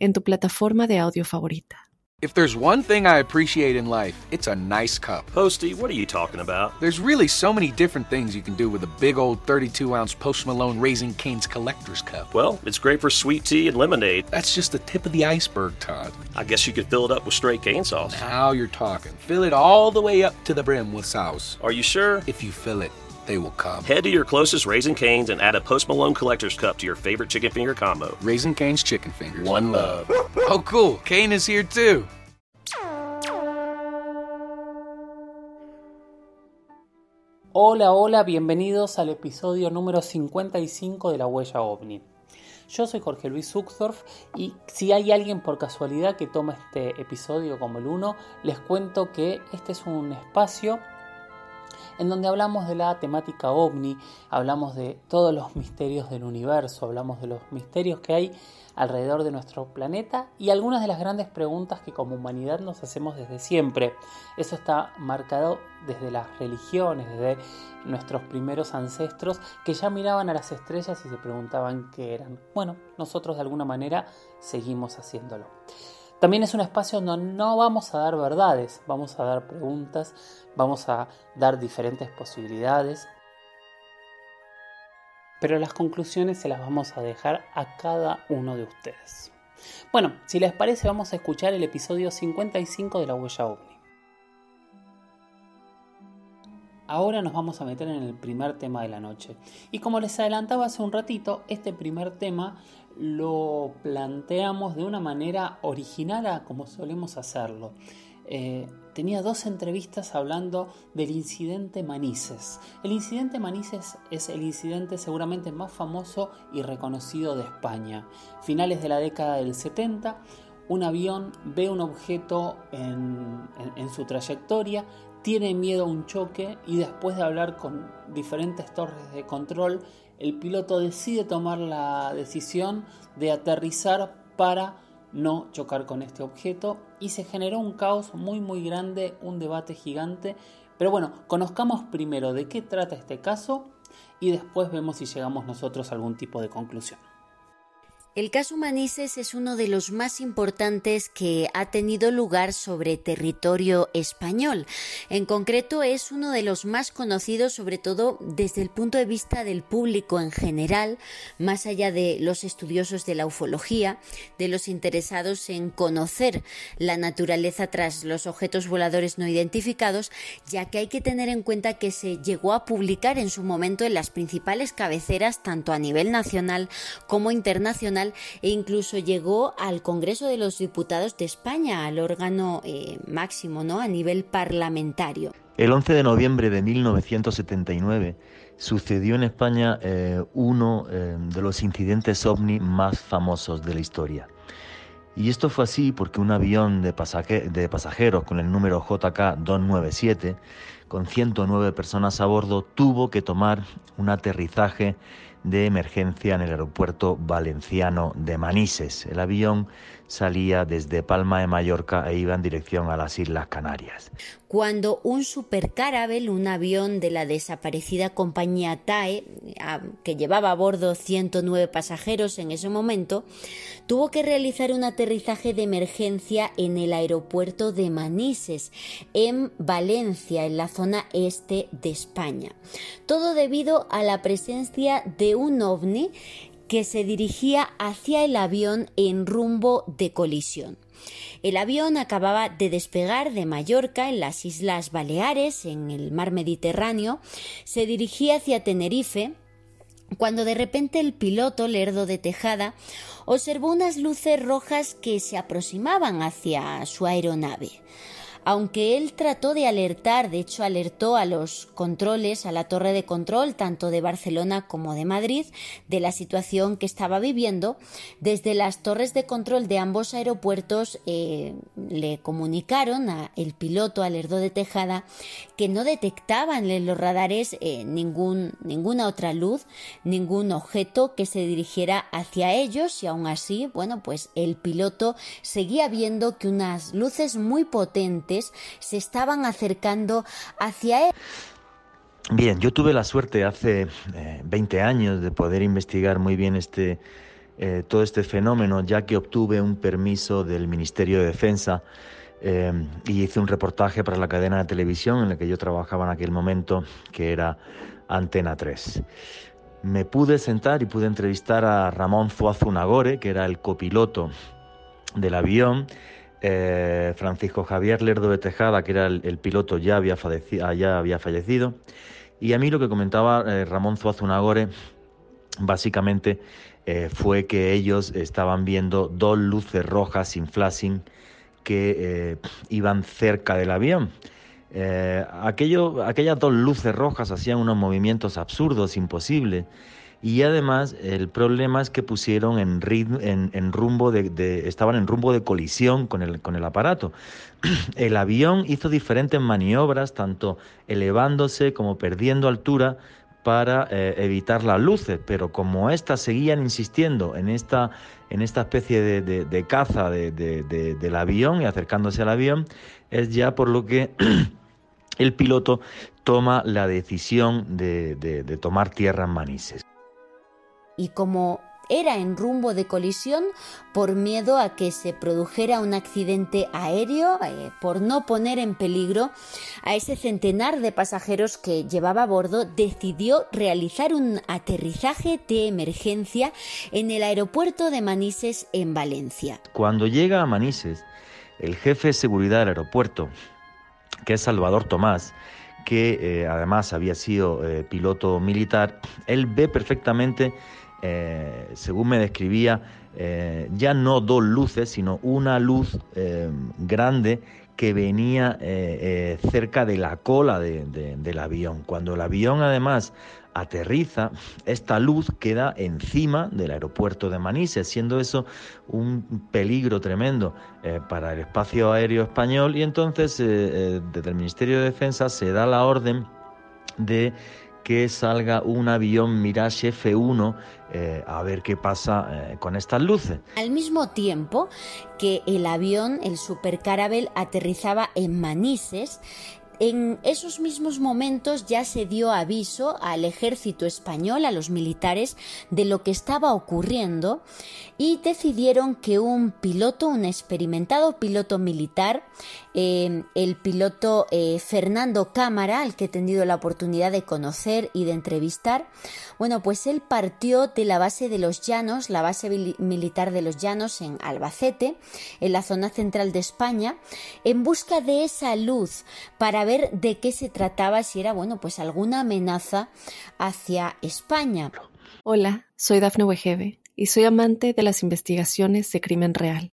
en tu plataforma de audio favorita. If there's one thing I appreciate in life, it's a nice cup. Posty, what are you talking about? There's really so many different things you can do with a big old 32 ounce Post Malone Raising Cane's collector's cup. Well, it's great for sweet tea and lemonade. That's just the tip of the iceberg, Todd. I guess you could fill it up with straight cane sauce. Now you're talking. Fill it all the way up to the brim with sauce. Are you sure? If you fill it, they will come. Head to your closest Raising Canes and add a Post Malone collector's cup to your favorite chicken finger combo. Raising Cane's chicken fingers. One love. Oh, cool. Kane is here too. Hola, hola, bienvenidos al episodio número 55 de La Huella OVNI. Yo soy Jorge Luis Uxdorf y si hay alguien por casualidad que toma este episodio como el 1, les cuento que este es un espacio en donde hablamos de la temática ovni, hablamos de todos los misterios del universo, hablamos de los misterios que hay alrededor de nuestro planeta y algunas de las grandes preguntas que como humanidad nos hacemos desde siempre. Eso está marcado desde las religiones, desde nuestros primeros ancestros que ya miraban a las estrellas y se preguntaban qué eran. Bueno, nosotros de alguna manera seguimos haciéndolo. También es un espacio donde no vamos a dar verdades, vamos a dar preguntas, vamos a dar diferentes posibilidades, pero las conclusiones se las vamos a dejar a cada uno de ustedes. Bueno, si les parece vamos a escuchar el episodio 55 de La Huella OVNI. Ahora nos vamos a meter en el primer tema de la noche. Y como les adelantaba hace un ratito, este primer tema lo planteamos de una manera original como solemos hacerlo. Eh, tenía dos entrevistas hablando del incidente Manises. El incidente Manises es el incidente seguramente más famoso y reconocido de España. Finales de la década del 70, un avión ve un objeto en su trayectoria, tiene miedo a un choque y después de hablar con diferentes torres de control, el piloto decide tomar la decisión de aterrizar para no chocar con este objeto y se generó un caos muy muy grande, un debate gigante. Pero bueno, conozcamos primero de qué trata este caso y después vemos si llegamos nosotros a algún tipo de conclusión. El caso Manises es uno de los más importantes que ha tenido lugar sobre territorio español. En concreto es uno de los más conocidos sobre todo desde el punto de vista del público en general, más allá de los estudiosos de la ufología, de los interesados en conocer la naturaleza tras los objetos voladores no identificados, ya que hay que tener en cuenta que se llegó a publicar en su momento en las principales cabeceras tanto a nivel nacional como internacional e incluso llegó al Congreso de los Diputados de España, al órgano eh, máximo ¿no? a nivel parlamentario. El 11 de noviembre de 1979 sucedió en España eh, uno eh, de los incidentes ovni más famosos de la historia. Y esto fue así porque un avión de, de pasajeros con el número JK 297, con 109 personas a bordo, tuvo que tomar un aterrizaje de emergencia en el aeropuerto valenciano de Manises. El avión salía desde Palma de Mallorca e iba en dirección a las Islas Canarias. Cuando un supercarabel, un avión de la desaparecida compañía TAE, que llevaba a bordo 109 pasajeros en ese momento, tuvo que realizar un aterrizaje de emergencia en el aeropuerto de Manises, en Valencia, en la zona este de España. Todo debido a la presencia de un ovni que se dirigía hacia el avión en rumbo de colisión. El avión acababa de despegar de Mallorca, en las Islas Baleares, en el mar Mediterráneo, se dirigía hacia Tenerife, cuando de repente el piloto, Lerdo de Tejada, observó unas luces rojas que se aproximaban hacia su aeronave. Aunque él trató de alertar, de hecho alertó a los controles, a la torre de control, tanto de Barcelona como de Madrid, de la situación que estaba viviendo, desde las torres de control de ambos aeropuertos eh, le comunicaron a el piloto, al de Tejada, que no detectaban en los radares eh, ninguna otra luz, ningún objeto que se dirigiera hacia ellos y aún así, bueno, pues el piloto seguía viendo que unas luces muy potentes se estaban acercando hacia él. Bien, yo tuve la suerte hace 20 eh, años de poder investigar muy bien este, eh, todo este fenómeno, ya que obtuve un permiso del Ministerio de Defensa eh, y hice un reportaje para la cadena de televisión en la que yo trabajaba en aquel momento, que era Antena 3. Me pude sentar y pude entrevistar a Ramón Zuazunagore, que era el copiloto del avión, eh, Francisco Javier Lerdo de Tejada, que era el, piloto, ya había, fallecido, ya había fallecido. Y a mí lo que comentaba eh, Ramón Zuazunagore, básicamente, eh, fue que ellos estaban viendo dos luces rojas sin flashing que iban cerca del avión. aquellas dos luces rojas hacían unos movimientos absurdos, imposibles y además el problema es que pusieron en, en, rumbo de, estaban en rumbo de colisión con el, con el aparato. El avión hizo diferentes maniobras, tanto elevándose como perdiendo altura para eh, evitar las luces, pero como éstas seguían insistiendo en esta, en esta especie de, de caza del avión y acercándose al avión, es ya por lo que el piloto toma la decisión de tomar tierra en Manises y como era en rumbo de colisión por miedo a que se produjera un accidente aéreo, eh, por no poner en peligro a ese centenar de pasajeros que llevaba a bordo, decidió realizar un aterrizaje de emergencia en el aeropuerto de Manises en Valencia. Cuando llega a Manises, el jefe de seguridad del aeropuerto, que es Salvador Tomás, que eh, además había sido eh, piloto militar, él ve perfectamente eh, según me describía, eh, ya no dos luces, sino una luz eh, grande que venía cerca de la cola del avión. Cuando el avión además aterriza, esta luz queda encima del aeropuerto de Manises, siendo eso un peligro tremendo para el espacio aéreo español y entonces desde el Ministerio de Defensa se da la orden de que salga un avión Mirage F1 eh, a ver qué pasa eh, con estas luces. Al mismo tiempo que el avión, el Super Caravelle, aterrizaba en Manises, en esos mismos momentos ya se dio aviso al ejército español, a los militares, de lo que estaba ocurriendo y decidieron que un piloto, un experimentado piloto militar, el piloto eh, Fernando Cámara, al que he tenido la oportunidad de conocer y de entrevistar, bueno, pues él partió de la base de los Llanos, la base militar de los Llanos en Albacete, en la zona central de España, en busca de esa luz para ver de qué se trataba, si era, bueno, pues alguna amenaza hacia España. Hola, soy Dafne Wegebe y soy amante de las investigaciones de crimen real.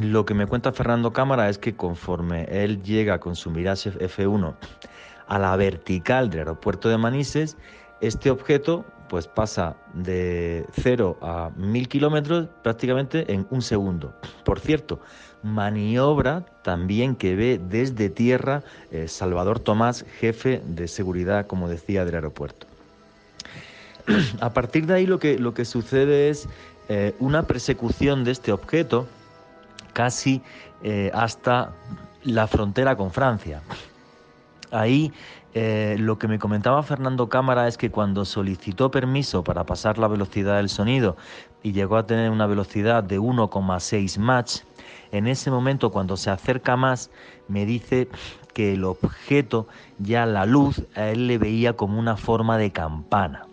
Lo que me cuenta Fernando Cámara es que conforme él llega con su Mirage F1 a la vertical del aeropuerto de Manises, este objeto pues pasa de 0 a 1000 kilómetros prácticamente en un segundo. Por cierto, maniobra también que ve desde tierra eh, Salvador Tomás, jefe de seguridad, como decía, del aeropuerto. A partir de ahí lo que, lo que sucede es eh, una persecución de este objeto casi eh, hasta la frontera con Francia. Ahí eh, lo que me comentaba Fernando Cámara es que cuando solicitó permiso para pasar la velocidad del sonido y llegó a tener una velocidad de 1,6 Mach, en ese momento cuando se acerca más me dice que el objeto, ya la luz, a él le veía como una forma de campana.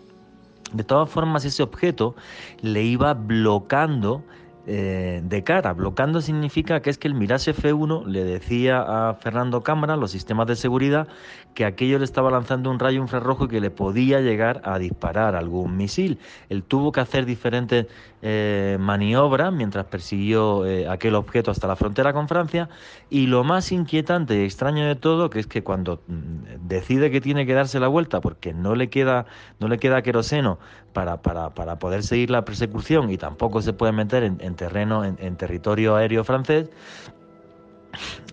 De todas formas, ese objeto le iba bloqueando eh, de cara. Bloqueando significa que es que el Mirage F1 le decía a Fernando Cámara, los sistemas de seguridad, que aquello le estaba lanzando un rayo infrarrojo y que le podía llegar a disparar algún misil. Él tuvo que hacer diferentes eh, maniobras mientras persiguió eh, aquel objeto hasta la frontera con Francia y lo más inquietante y extraño de todo que es que cuando mm, decide que tiene que darse la vuelta porque no le queda no le queda queroseno para, para, para poder seguir la persecución y tampoco se puede meter en, terreno en territorio aéreo francés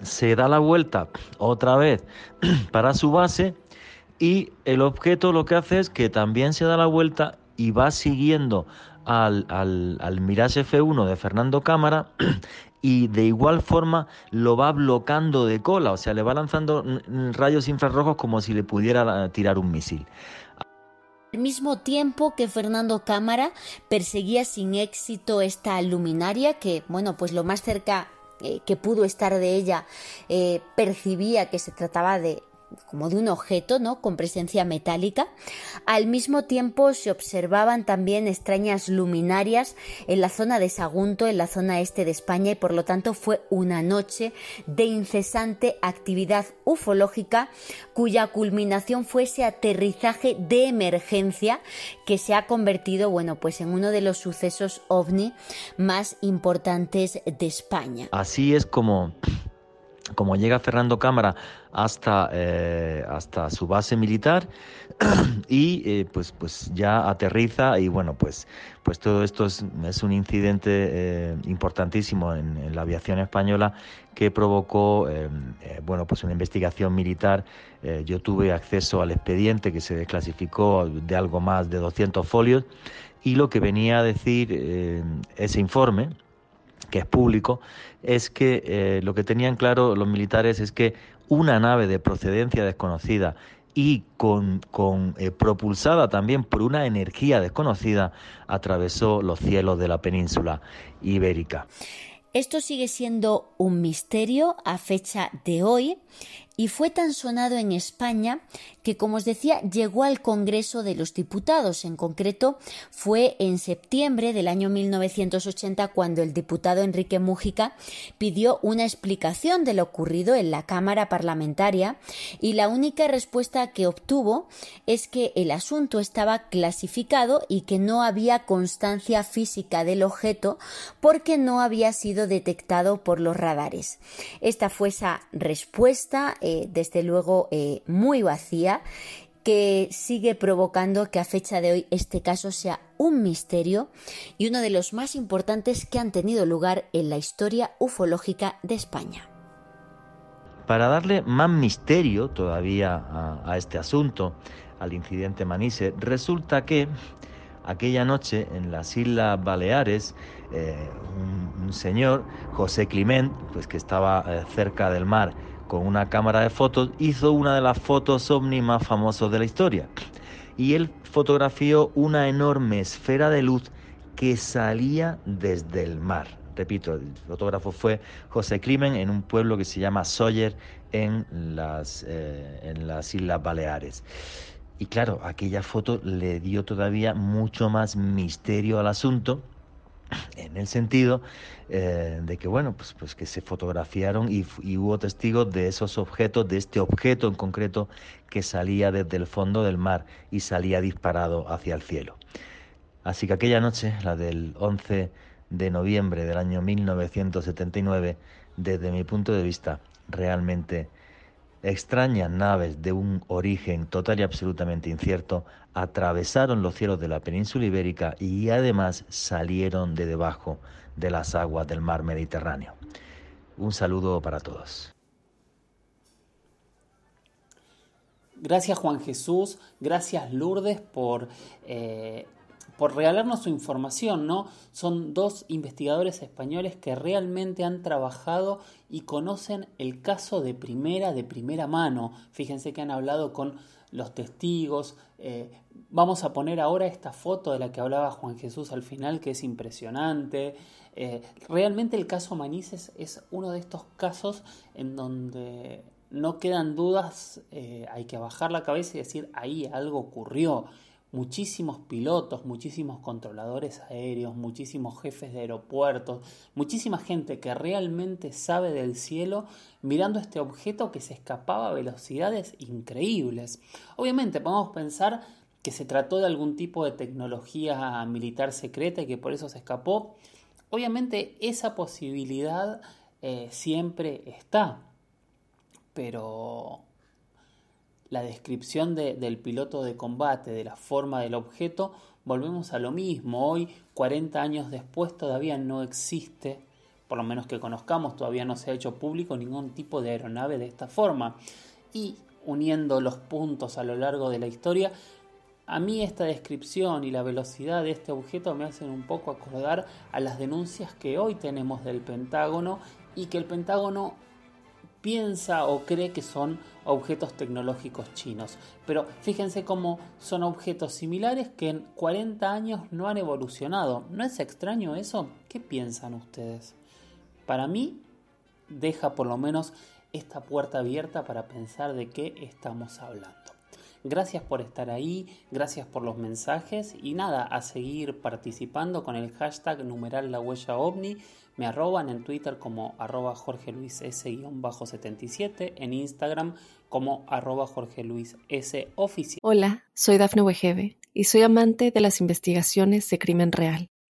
se da la vuelta otra vez para su base y el objeto lo que hace es que también se da la vuelta y va siguiendo al, al, Mirage F1 de Fernando Cámara y de igual forma lo va bloqueando de cola, o sea, le va lanzando rayos infrarrojos como si le pudiera tirar un misil. Mismo tiempo que Fernando Cámara perseguía sin éxito esta luminaria que, bueno, pues lo más cerca eh, que pudo estar de ella eh, percibía que se trataba de como de un objeto, ¿no? Con presencia metálica. Al mismo tiempo se observaban también extrañas luminarias en la zona de Sagunto, en la zona este de España, y por lo tanto fue una noche de incesante actividad ufológica cuya culminación fue ese aterrizaje de emergencia que se ha convertido, bueno, pues en uno de los sucesos ovni más importantes de España. Así es como como llega Fernando Cámara hasta, eh, hasta su base militar y eh, pues, pues ya aterriza y bueno, pues, pues todo esto es, un incidente eh, importantísimo en, la aviación española que provocó bueno, pues una investigación militar. yo tuve acceso al expediente que se desclasificó de algo más de 200 folios y lo que venía a decir ese informe, que es público, es que eh, lo que tenían claro los militares es que una nave de procedencia desconocida y con, eh, propulsada también por una energía desconocida atravesó los cielos de la península ibérica. Esto sigue siendo un misterio a fecha de hoy y fue tan sonado en España que, como os decía, llegó al Congreso de los Diputados. En concreto, fue en septiembre del año 1980 cuando el diputado Enrique Mújica pidió una explicación de lo ocurrido en la Cámara Parlamentaria y la única respuesta que obtuvo es que el asunto estaba clasificado y que no había constancia física del objeto porque no había sido detectado por los radares. Esta fue esa respuesta eh, desde luego eh, muy vacía que sigue provocando que a fecha de hoy este caso sea un misterio y uno de los más importantes que han tenido lugar en la historia ufológica de España. Para darle más misterio todavía a, este asunto, al incidente Manise, resulta que aquella noche en las Islas Baleares, eh, un, señor, José Climent, pues que estaba cerca del mar, con una cámara de fotos, hizo una de las fotos ovni más famosas de la historia. Y él fotografió una enorme esfera de luz que salía desde el mar. Repito, el fotógrafo fue José Climen en un pueblo que se llama Sawyer en las, eh, en las Islas Baleares. Y claro, aquella foto le dio todavía mucho más misterio al asunto en el sentido eh, de que bueno pues, pues que se fotografiaron y, hubo testigos de esos objetos de este objeto en concreto que salía desde el fondo del mar y salía disparado hacia el cielo. Así que aquella noche la del 11 de noviembre del año 1979 desde mi punto de vista realmente extrañas naves de un origen total y absolutamente incierto atravesaron los cielos de la península ibérica y además salieron de debajo de las aguas del mar Mediterráneo. Un saludo para todos. Gracias Juan Jesús, gracias Lourdes por eh, por regalarnos su información, ¿no? Son dos investigadores españoles que realmente han trabajado y conocen el caso de primera, de primera mano. Fíjense que han hablado con los testigos. Eh, vamos a poner ahora esta foto de la que hablaba Juan Jesús al final, que es impresionante. Eh, realmente el caso Manises es uno de estos casos en donde no quedan dudas, eh, hay que bajar la cabeza y decir, ahí algo ocurrió. Muchísimos pilotos, muchísimos controladores aéreos, muchísimos jefes de aeropuertos, muchísima gente que realmente sabe del cielo mirando este objeto que se escapaba a velocidades increíbles. Obviamente podemos pensar que se trató de algún tipo de tecnología militar secreta y que por eso se escapó. Obviamente esa posibilidad eh, siempre está, pero la descripción del piloto de combate, de la forma del objeto, volvemos a lo mismo. Hoy, 40 años después, todavía no existe, por lo menos que conozcamos, todavía no se ha hecho público ningún tipo de aeronave de esta forma. Y uniendo los puntos a lo largo de la historia, a mí esta descripción y la velocidad de este objeto me hacen un poco acordar a las denuncias que hoy tenemos del Pentágono y que el Pentágono piensa o cree que son objetos tecnológicos chinos. Pero fíjense cómo son objetos similares que en 40 años no han evolucionado. ¿No es extraño eso? ¿Qué piensan ustedes? Para mí deja por lo menos esta puerta abierta para pensar de qué estamos hablando. Gracias por estar ahí, gracias por los mensajes y nada, a seguir participando con el hashtag numeral la huella ovni. Me arroban en Twitter como arroba Jorge Luis S-77, en Instagram como arroba Jorge Luis oficial. Hola, soy Dafne Wegebe y soy amante de las investigaciones de crimen real.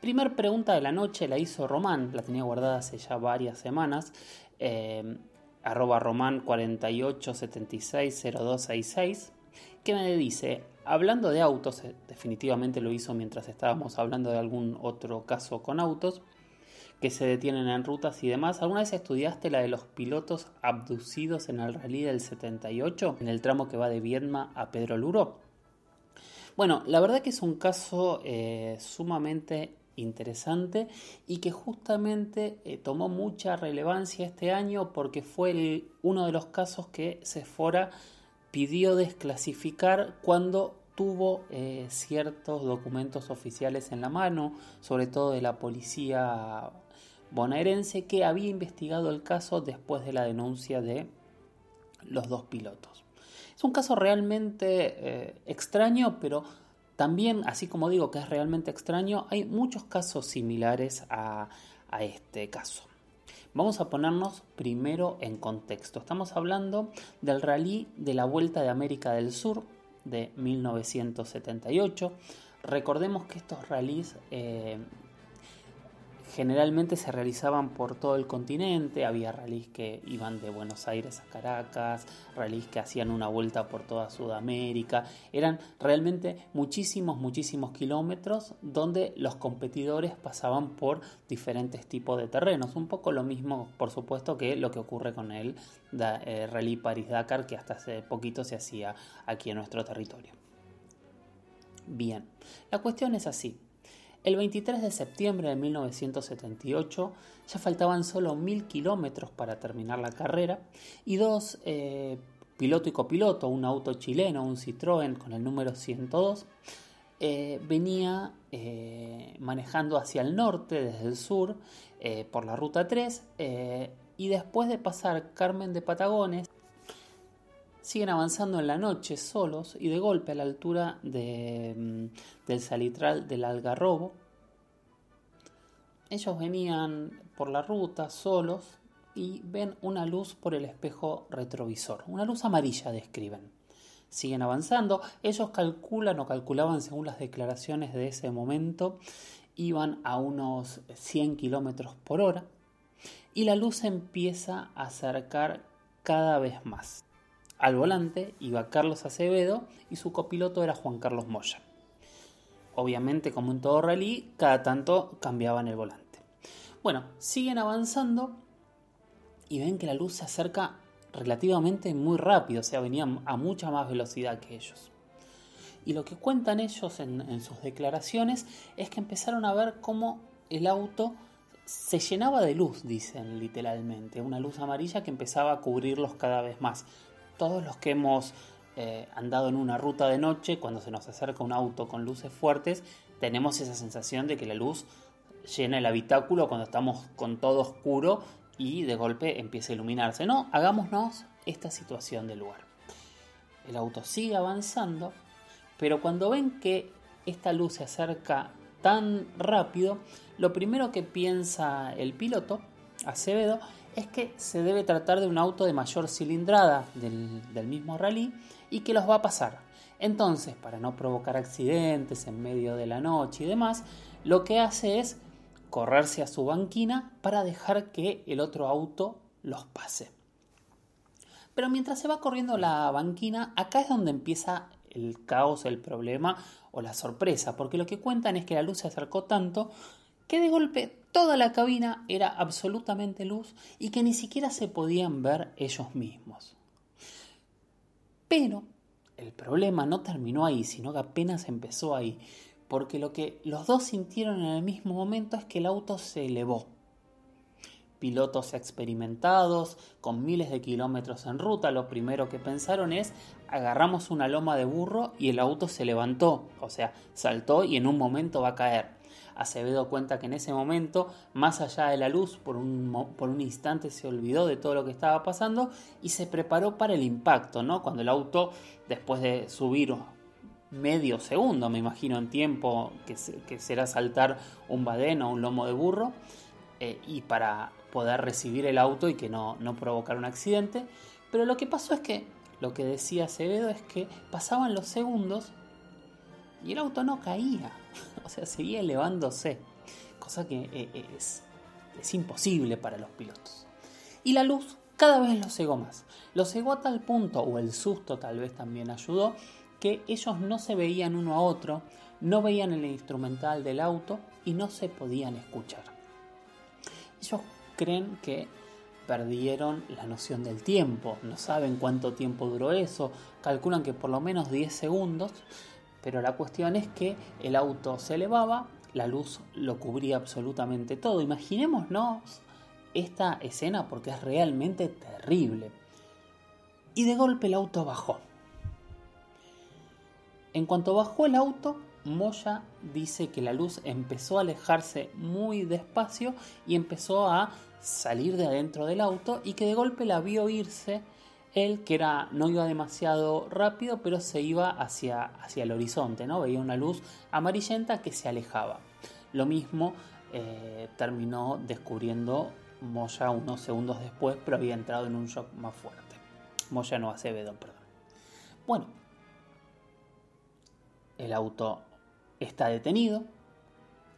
primer pregunta de la noche la hizo Román, la tenía guardada hace ya varias semanas. Eh, arroba román 48760266 que me dice, hablando de autos, eh, definitivamente lo hizo mientras estábamos hablando de algún otro caso con autos, que se detienen en rutas y demás. ¿Alguna vez estudiaste la de los pilotos abducidos en el rally del 78, en el tramo que va de Viedma a Pedro Luro? Bueno, la verdad que es un caso eh, sumamente interesante y que justamente eh, tomó mucha relevancia este año porque fue uno de los casos que se fora pidió desclasificar cuando tuvo eh, ciertos documentos oficiales en la mano, sobre todo de la policía bonaerense, que había investigado el caso después de la denuncia de los dos pilotos. Es un caso realmente eh, extraño, pero también, así como digo que es realmente extraño, hay muchos casos similares a este caso. Vamos a ponernos primero en contexto. Estamos hablando del rally de la Vuelta de América del Sur de 1978. Recordemos que estos rallies eh, generalmente se realizaban por todo el continente, había rallies que iban de Buenos Aires a Caracas, rallies que hacían una vuelta por toda Sudamérica, eran realmente muchísimos, muchísimos kilómetros donde los competidores pasaban por diferentes tipos de terrenos, un poco lo mismo por supuesto que lo que ocurre con el eh, Rally Paris-Dakar que hasta hace poquito se hacía aquí en nuestro territorio. Bien, la cuestión es así. El 23 de septiembre de 1978 ya faltaban solo mil kilómetros para terminar la carrera y dos, eh, piloto y copiloto, un auto chileno, un Citroën con el número 102, eh, venía eh, manejando hacia el norte desde el sur por la ruta 3 y después de pasar Carmen de Patagones siguen avanzando en la noche solos y de golpe a la altura mm, del salitral del Algarrobo. Ellos venían por la ruta solos y ven una luz por el espejo retrovisor, una luz amarilla describen. Siguen avanzando, ellos calculan o calculaban según las declaraciones de ese momento, iban a unos 100 kilómetros por hora y la luz empieza a acercar cada vez más. Al volante iba Carlos Acevedo y su copiloto era Juan Carlos Moya. Obviamente, como en todo rally, cada tanto cambiaban el volante. Bueno, siguen avanzando y ven que la luz se acerca relativamente muy rápido, o sea, venían a mucha más velocidad que ellos. Y lo que cuentan ellos en, en sus declaraciones es que empezaron a ver cómo el auto se llenaba de luz, dicen literalmente, una luz amarilla que empezaba a cubrirlos cada vez más. Todos los que hemos eh, andado en una ruta de noche, cuando se nos acerca un auto con luces fuertes, tenemos esa sensación de que la luz llena el habitáculo cuando estamos con todo oscuro y de golpe empieza a iluminarse. No, hagámonos esta situación del lugar. El auto sigue avanzando, pero cuando ven que esta luz se acerca tan rápido, lo primero que piensa el piloto, Acevedo, es que se debe tratar de un auto de mayor cilindrada del, mismo rally y que los va a pasar. Entonces, para no provocar accidentes en medio de la noche y demás, lo que hace es correrse a su banquina para dejar que el otro auto los pase. Pero mientras se va corriendo la banquina, acá es donde empieza el caos, el problema o la sorpresa, porque lo que cuentan es que la luz se acercó tanto que de golpe toda la cabina era absolutamente luz y que ni siquiera se podían ver ellos mismos. Pero el problema no terminó ahí, sino que apenas empezó ahí, porque lo que los dos sintieron en el mismo momento es que el auto se elevó. Pilotos experimentados, con miles de kilómetros en ruta, lo primero que pensaron es agarramos una loma de burro y el auto se levantó, o sea, saltó y en un momento va a caer. Acevedo cuenta que en ese momento, más allá de la luz, por un, por un instante se olvidó de todo lo que estaba pasando y se preparó para el impacto, ¿no? Cuando el auto, después de subir medio segundo, me imagino, en tiempo, que, será saltar un badén o un lomo de burro, eh, y para poder recibir el auto y que no, no provocar un accidente. Pero lo que pasó es que, lo que decía Acevedo es que pasaban los segundos y el auto no caía, o sea, seguía elevándose, cosa que eh, eh, es, es imposible para los pilotos. Y la luz cada vez lo cegó más. Lo cegó a tal punto, o el susto tal vez también ayudó, que ellos no se veían uno a otro, no veían el instrumental del auto y no se podían escuchar. Ellos creen que perdieron la noción del tiempo, no saben cuánto tiempo duró eso, calculan que por lo menos 10 segundos, pero la cuestión es que el auto se elevaba, la luz lo cubría absolutamente todo. Imaginémonos esta escena porque es realmente terrible. Y de golpe el auto bajó. En cuanto bajó el auto, Moya dice que la luz empezó a alejarse muy despacio y empezó a salir de adentro del auto y que de golpe la vio irse él que era, no iba demasiado rápido, pero se iba hacia, hacia el horizonte, ¿no? Veía una luz amarillenta que se alejaba. Lo mismo eh, terminó descubriendo Moya unos segundos después, pero había entrado en un shock más fuerte. Moya no Acevedo, perdón. Bueno, el auto está detenido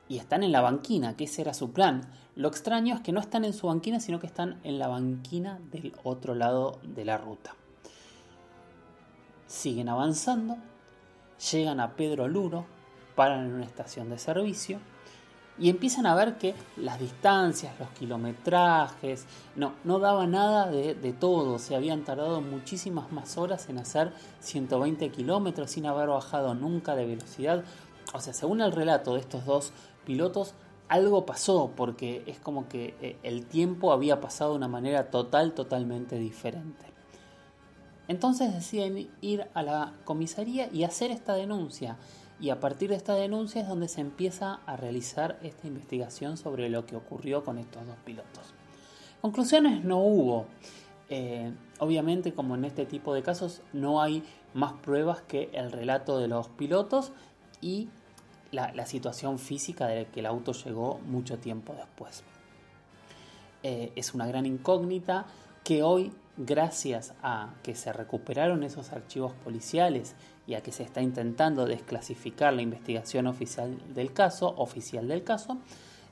y están en la banquina, que ese era su plan. Lo extraño es que no están en su banquina, sino que están en la banquina del otro lado de la ruta. Siguen avanzando, llegan a Pedro Luro, paran en una estación de servicio y empiezan a ver que las distancias, los kilometrajes, no, no daba nada de, de todo. Se habían tardado muchísimas más horas en hacer 120 kilómetros sin haber bajado nunca de velocidad. O sea, según el relato de estos dos pilotos, algo pasó porque es como que eh, el tiempo había pasado de una manera total, totalmente diferente. Entonces deciden ir a la comisaría y hacer esta denuncia. Y a partir de esta denuncia es donde se empieza a realizar esta investigación sobre lo que ocurrió con estos dos pilotos. Conclusiones no hubo. Eh, obviamente, como en este tipo de casos, no hay más pruebas que el relato de los pilotos y la, situación física de que el auto llegó mucho tiempo después. Eh, es una gran incógnita que hoy, gracias a que se recuperaron esos archivos policiales y a que se está intentando desclasificar la investigación oficial del caso, oficial del caso,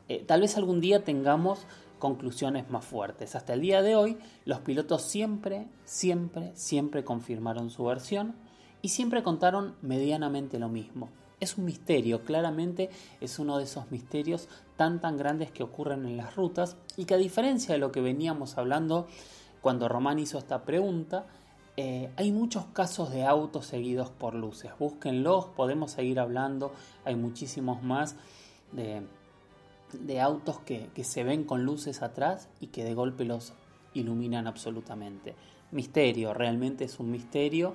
eh, tal vez algún día tengamos conclusiones más fuertes. Hasta el día de hoy, los pilotos siempre, siempre, siempre confirmaron su versión y siempre contaron medianamente lo mismo es un misterio, claramente es uno de esos misterios tan tan grandes que ocurren en las rutas y que a diferencia de lo que veníamos hablando cuando Román hizo esta pregunta, eh, hay muchos casos de autos seguidos por luces. Búsquenlos, podemos seguir hablando. Hay muchísimos más de, autos que, se ven con luces atrás y que de golpe los iluminan absolutamente. Misterio, realmente es un misterio.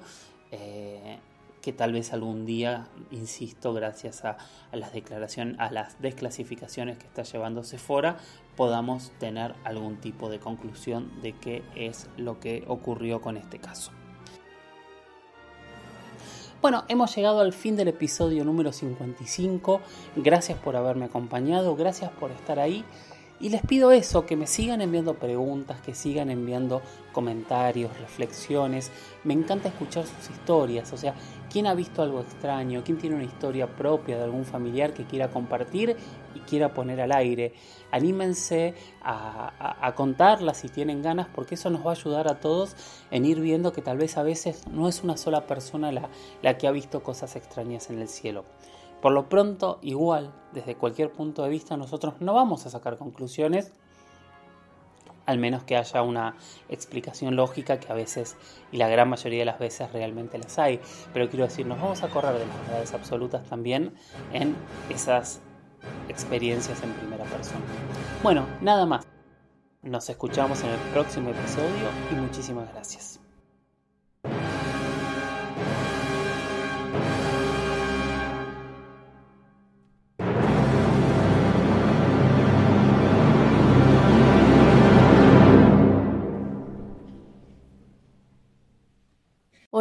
Eh, que tal vez algún día, insisto, gracias a, las declaraciones, a las desclasificaciones que está llevando Sephora, podamos tener algún tipo de conclusión de qué es lo que ocurrió con este caso. Bueno, hemos llegado al fin del episodio número 55. Gracias por haberme acompañado, gracias por estar ahí. Y les pido eso, que me sigan enviando preguntas, que sigan enviando comentarios, reflexiones. Me encanta escuchar sus historias, o sea, quién ha visto algo extraño, quién tiene una historia propia de algún familiar que quiera compartir y quiera poner al aire. Anímense a, contarla si tienen ganas, porque eso nos va a ayudar a todos en ir viendo que tal vez a veces no es una sola persona la, la que ha visto cosas extrañas en el cielo. Por lo pronto, igual, desde cualquier punto de vista, nosotros no vamos a sacar conclusiones, al menos que haya una explicación lógica que a veces, y la gran mayoría de las veces realmente las hay. Pero quiero decir, nos vamos a correr de las verdades absolutas también en esas experiencias en primera persona. Bueno, nada más. Nos escuchamos en el próximo episodio y muchísimas gracias.